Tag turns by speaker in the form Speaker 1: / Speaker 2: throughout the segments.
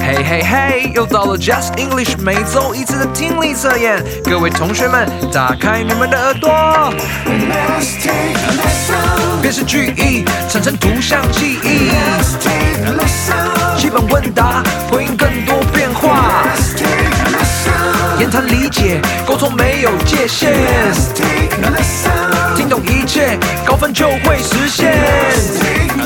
Speaker 1: 嘿嘿嘿，又到了 Just English 每周一次的听力测验，各位同学们，打开你们的耳朵。辨识句意，产生图像记忆。基本问答，回应更多变化。言谈理解，沟通没有界限。听懂一切，高分就会实现。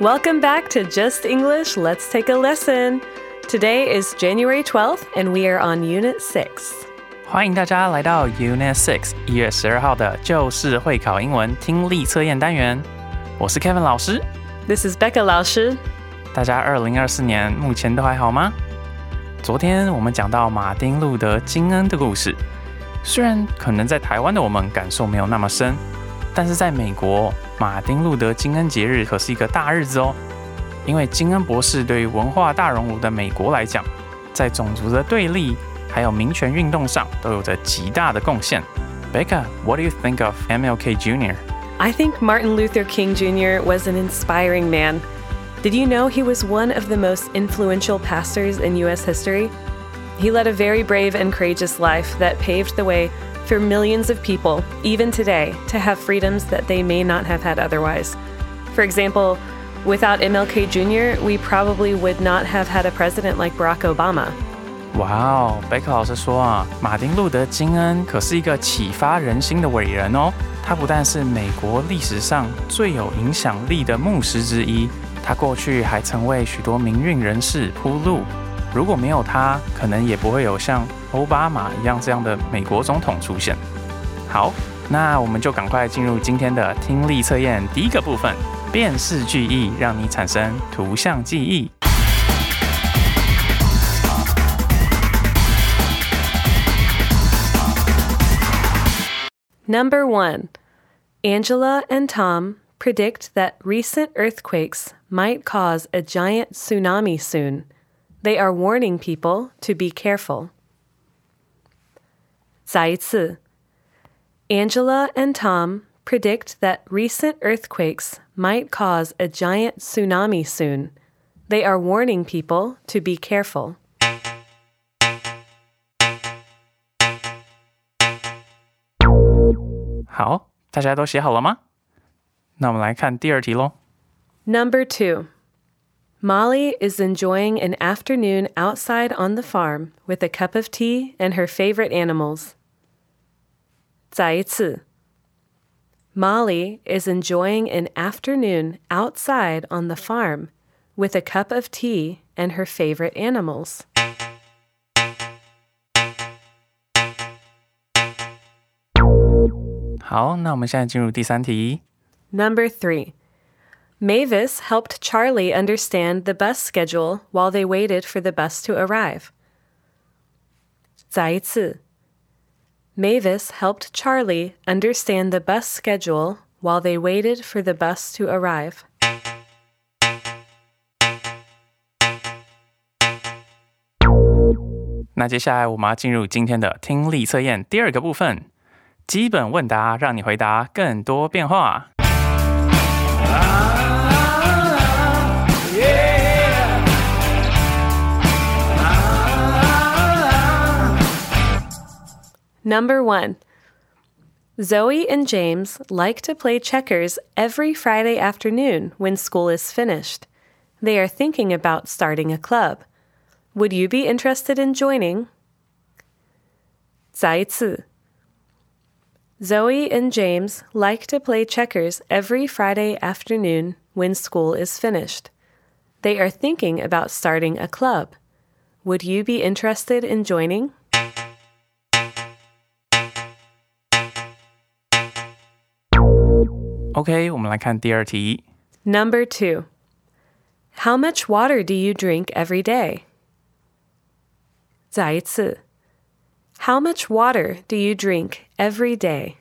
Speaker 2: Welcome back to Just English. Let's take a listen. Today is January 12th, and we are on Unit 6.
Speaker 3: 欢迎大家来到 Six 一月十二号的就是会考英文听力测验单元。我是 Kevin 老师
Speaker 2: ，This is Becca 老师。
Speaker 3: 大家二零二四年目前都还好吗？昨天我们讲到马丁路德金恩的故事。虽然可能在台湾的我们感受没有那么深，但是在美国。马丁路德金恩节日可是一个大日子哦。因为金恩博士对于文化大熔炉的美国来讲，在种族的对立还有民权运动上都有着极大的贡献。Becca，what do you think of MLK Jr.？
Speaker 2: I think Martin Luther King Jr. was an inspiring man. Did you know he was one of the most influential pastors in U.S. history? He led a very brave and courageous life that paved the way for millions of people, even today, to have freedoms that they may not have had otherwise. For example, without MLK Jr., we probably would not have had a president like Barack Obama.
Speaker 3: 哇哦，贝克老师说啊，马丁路德金恩可是一个启发人心的伟人哦。他不但是美国历史上最有影响力的牧师之一，他过去还曾为许多民运人士铺路。如果没有他，可能也不会有像 奥巴马一样这样的美国总统出现。好，那我们就赶快进入今天的听力测验第一个部分：辨识句意，让你产生图像记忆。
Speaker 2: Number one, Angela and Tom predict that recent earthquakes might cause a giant tsunami soon. They are warning people to be careful. Zaitsu. Angela and Tom predict that recent earthquakes might cause a giant tsunami soon. They are warning people to be careful. Number two. Molly is enjoying an afternoon outside on the farm with a cup of tea and her favorite animals. 再一次. Molly is enjoying an afternoon outside on the farm with a cup of tea and her favorite animals.
Speaker 3: 好，那我们现在进入第三题。
Speaker 2: Number three. Mavis helped Charlie understand the bus schedule while they waited for the bus to arrive. 再一次. Mavis helped Charlie understand the bus schedule while they waited for the bus to arrive. Number one. Zoe and James like to play checkers every Friday afternoon when school is finished. They are thinking about starting a club. Would you be interested in joining? 再一次. Zoe and James like to play checkers every Friday afternoon when school is finished. They are thinking about starting a club. Would you be interested in joining?
Speaker 3: OK，我们来看第二题。
Speaker 2: Number two. How much water do you drink every day? 再一次. How much water do you drink every day?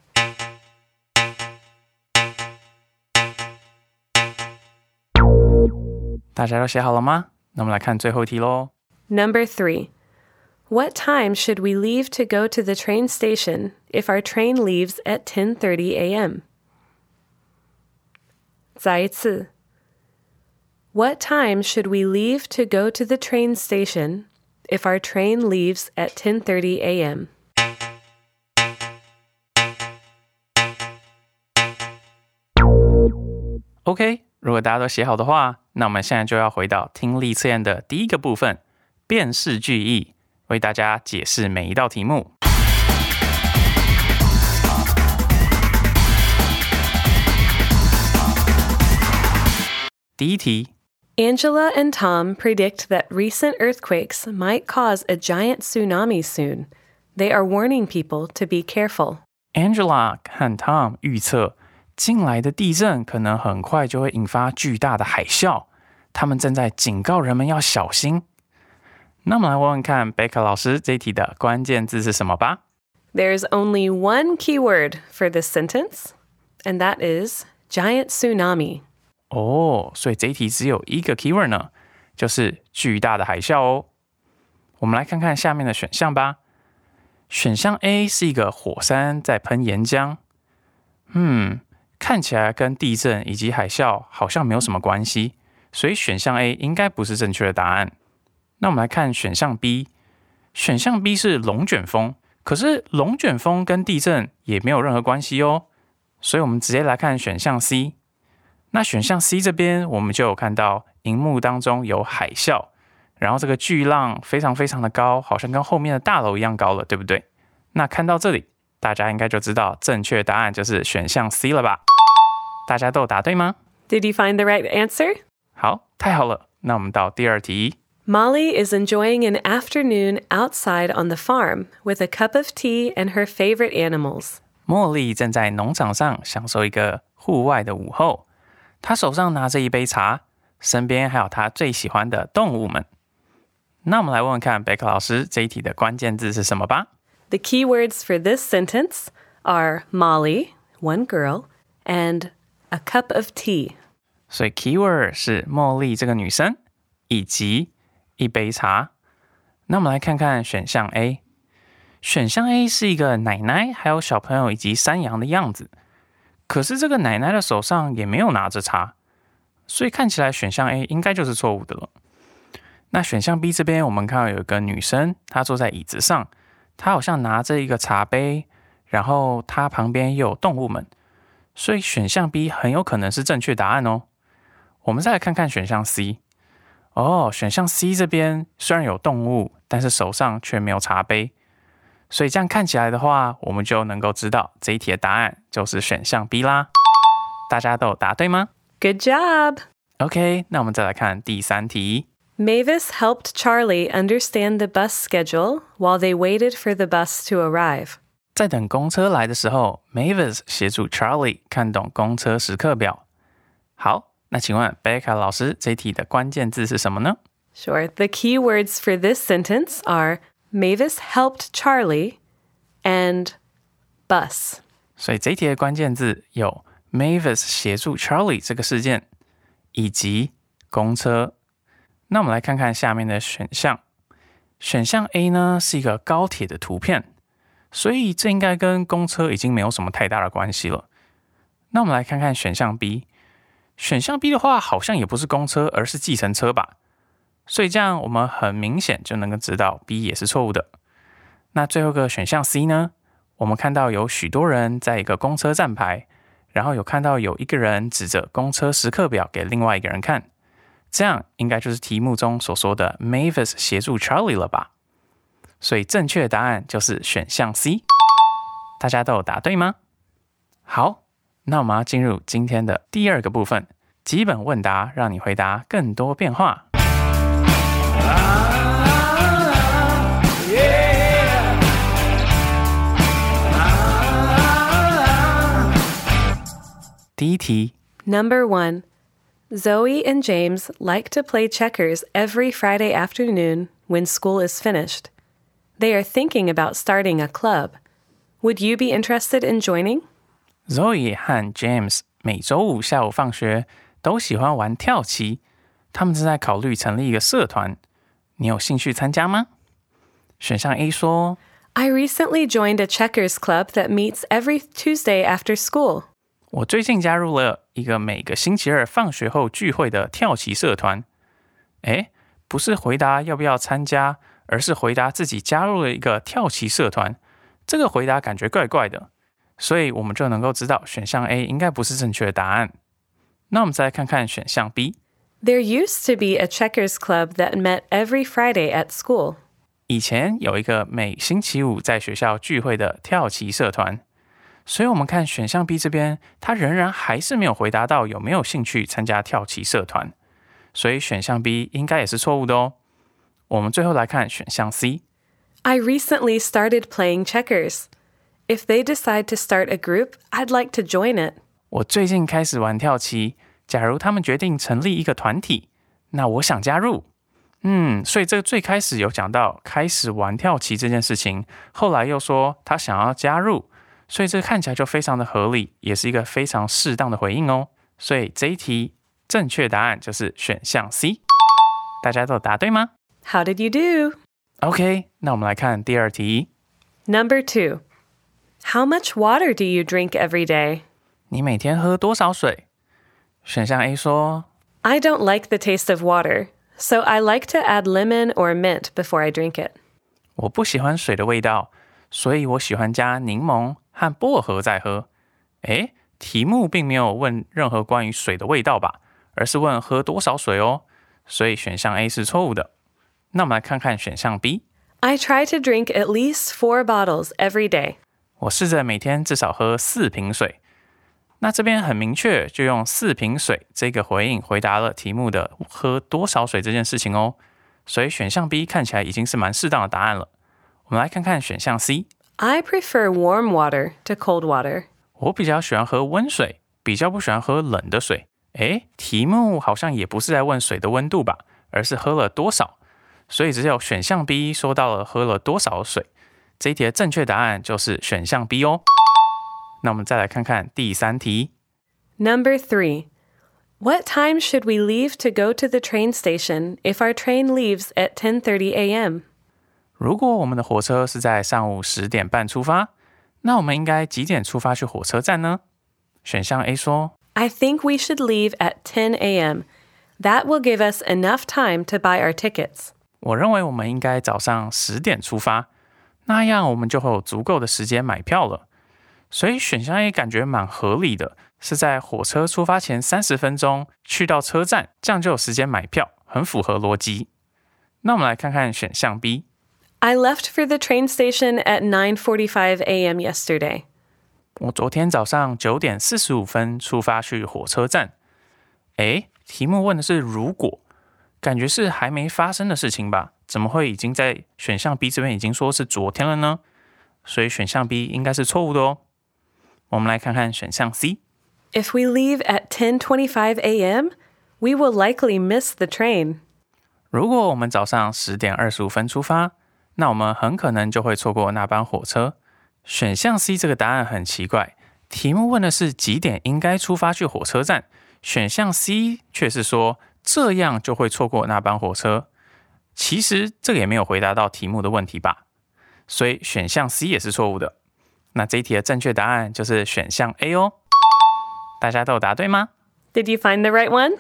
Speaker 3: 大家都写好了吗？那我们来看最后一题喽。
Speaker 2: Number three. What time should we leave to go to the train station if our train leaves at 10:30 a.m.? 再一次。What time should we leave to go to the train station if our train leaves at 10:30 a.m.?
Speaker 3: OK，如果大家都写好的话，那我们现在就要回到听力测验的第一个部分——辨识句意，为大家解释每一道题目。 第一题
Speaker 2: Angela and Tom predict that recent earthquakes might cause a giant tsunami soon. They are warning people to be careful.
Speaker 3: Angela 和 Tom 预测，近来的地震可能很快就会引发巨大的海啸，他们正在警告人们要小心。那我们来问问看，贝克老师这一题的关键字是什么吧。
Speaker 2: There's only one keyword for this sentence, and that is giant tsunami.
Speaker 3: 哦，所以这一题只有一个 keyword 呢，就是巨大的海啸哦。我们来看看下面的选项吧。选项 A 是一个火山在喷岩浆，嗯，看起来跟地震以及海啸好像没有什么关系，所以选项 A 应该不是正确的答案。那我们来看选项 B，选项 B 是龙卷风，可是龙卷风跟地震也没有任何关系哦，所以我们直接来看选项 C。那选项 C 这边，我们就有看到荧幕当中有海啸，然后这个巨浪非常非常的高，好像跟后面的大楼一样高了，对不对？那看到这里，大家应该就知道正确答案就是选项 C 了吧？大家都有答对吗
Speaker 2: ？Did you find the right answer?
Speaker 3: 好，太好了。那我们到第二题。
Speaker 2: Molly is enjoying an afternoon outside on the farm with a cup of tea and her favorite animals.
Speaker 3: 茉莉正在农场上享受一个户外的午后，她手上拿着一杯茶，身边还有他最喜欢的动物们。那我们来问问看，贝克老师这一题的关键字是什么吧
Speaker 2: ？The key words for this sentence are Molly, one girl, and a cup of tea.
Speaker 3: 所以 keyword 是茉莉这个女生以及一杯茶。那我们来看看选项 A，选项 A 是一个奶奶还有小朋友以及山羊的样子，可是这个奶奶的手上也没有拿着茶，所以看起来选项 A 应该就是错误的了。那选项 B 这边我们看到有一个女生，她坐在椅子上，她好像拿着一个茶杯，然后她旁边又有动物们，所以选项 B 很有可能是正确答案哦。我们再来看看选项 C。哦，选项 C 这边虽然有动物，但是手上却没有茶杯，所以这样看起来的话，我们就能够知道这一题的答案就是选项 B 啦。大家都有答对吗
Speaker 2: Good job!
Speaker 3: ？OK，那我们再来看第三题。
Speaker 2: Mavis helped Charlie understand the bus schedule while they waited for the bus to arrive.
Speaker 3: 在等公车来的时候，Mavis 协助 Charlie 看懂公车时刻表。好，那请问 Becca 老师这一题的关键字是什么呢？
Speaker 2: Sure. The key words for this sentence are Mavis helped Charlie and bus.
Speaker 3: 所以这题的关键字有 Mavis 协助 Charlie 这个事件，以及公车。那我们来看看下面的选项。选项 A 呢是一个高铁的图片，所以这应该跟公车已经没有什么太大的关系了。那我们来看看选项 B。选项 B 的话，好像也不是公车，而是计程车吧。所以这样我们很明显就能够知道 B 也是错误的。那最后个选项 C 呢？我们看到有许多人在一个公车站牌，然后有看到有一个人指着公车时刻表给另外一个人看，这样应该就是题目中所说的 Mavis 协助 Charlie 了吧？所以正确答案就是选项 C。大家都有答对吗？好，那我们要进入今天的第二个部分——基本问答，让你回答更多变化。第一题，
Speaker 2: Number one Zoe and James like to play checkers every Friday afternoon when school is finished. They are thinking about starting a club. Would you be interested in joining?
Speaker 3: Zoe 和 James 每周五下午放学都喜欢玩跳棋，他们正在考虑成立一个社团。你有兴趣参加吗？选项 A 说
Speaker 2: I recently joined a checkers club that meets every Tuesday after school.：“
Speaker 3: 我最近加入了一一个每个星期二放学后聚会的跳棋社团。诶，不是回答要不要参加，而是回答自己加入了一个跳棋社团。这个回答感觉怪怪的，所以我们就能够知道选项 A 应该不是正确的答案。那我们再来看看选项 B。
Speaker 2: There used to be a checkers club that met every Friday at school.
Speaker 3: 以前有一个每星期五在学校聚会的跳棋社团，所以我们看选项 B 这边，他仍然还是没有回答到有没有兴趣参加跳棋社团，所以选项 B 应该也是错误的哦。我们最后来看选项 C。
Speaker 2: I recently started playing checkers. If they decide to start a group, I'd like to join it.
Speaker 3: 我最近开始玩跳棋，假如他们决定成立一个团体，那我想加入。嗯，所以这个最开始有讲到开始玩跳棋这件事情，后来又说他想要加入，所以这看起来就非常的合理，也是一个非常适当的回应哦。所以这一题正确答案就是选项 C。大家都有答对吗
Speaker 2: How did you do?
Speaker 3: ？OK，那我们来看第二题。
Speaker 2: Number two. How much water do you drink every day?
Speaker 3: 你每天喝多少水？选项 A 说
Speaker 2: I don't like the taste of water, so I like to add lemon or mint before I drink it.
Speaker 3: 我不喜欢水的味道，所以我喜欢加柠檬 和薄荷在喝。诶，题目并没有问任何关于水的味道吧，而是问喝多少水哦，所以选项 A 是错误的。那我们来看看选项 B。
Speaker 2: I try to drink at least four bottles every day.
Speaker 3: 我试着每天至少喝四瓶水。那这边很明确，就用四瓶水这个回应回答了题目的喝多少水这件事情哦。所以选项 B 看起来已经是蛮适当的答案了。我们来看看选项 C。
Speaker 2: I prefer warm water to cold water.
Speaker 3: 我比较喜欢喝温水，比较不喜欢喝冷的水。诶，题目好像也不是在问水的温度吧，而是喝了多少。所以只有选项 B 说到了喝了多少水。这一题的正确答案就是选项 B 哦。那我们再来看看第三题。
Speaker 2: Number three. What time should we leave to go to the train station if our train leaves at 10:30 a.m.?
Speaker 3: 如果我们的火车是在上午十点半出发，那我们应该几点出发去火车站呢？选项 A 说
Speaker 2: I think we should leave at 10 a.m. That will give us enough time to buy our tickets.
Speaker 3: 我认为我们应该早上十点出发，那样我们就会有足够的时间买票了。所以选项 A 感觉蛮合理的，是在火车出发前三十分钟去到车站，这样就有时间买票，很符合逻辑。那我们来看看选项 B。
Speaker 2: I left for the train station at 9:45 a.m. yesterday.
Speaker 3: 我昨天早上九点四十五分出发去火车站。诶，题目问的是如果，感觉是还没发生的事情吧？怎么会已经在选项 B 这边已经说是昨天了呢？所以选项 B 应该是错误的哦。我们来看看选项 C。
Speaker 2: If we leave at 10:25 a.m., we will likely miss the train.
Speaker 3: 如果我们早上十点二十五分出发， 那我们很可能就会错过那班火车。选项 C 这个答案很奇怪，题目问的是几点应该出发去火车站，选项 C 却是说这样就会错过那班火车。其实这个也没有回答到题目的问题吧，所以选项 C 也是错误的。那这一题的正确答案就是选项 A 哦。大家都有答对吗
Speaker 2: ？Did you find the right one?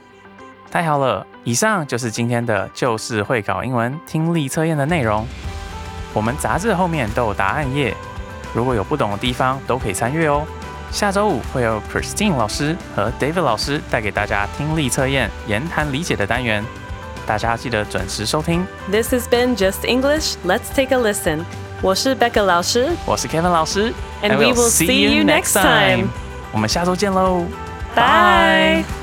Speaker 3: 太好了！以上就是今天的就是会考英文听力测验的内容。我们杂志后面都有答案页，如果有不懂的地方都可以参阅哦。下周五会有 Christine 老师和 David 老师带给大家听力测验、言谈理解的单元，大家记得准时收听。
Speaker 2: This has been Just English. Let's take a listen. 我是 Becca 老师。
Speaker 3: 我是 Kevin 老师
Speaker 2: And we will see you next time.
Speaker 3: 我们下周见喽
Speaker 2: ，Bye.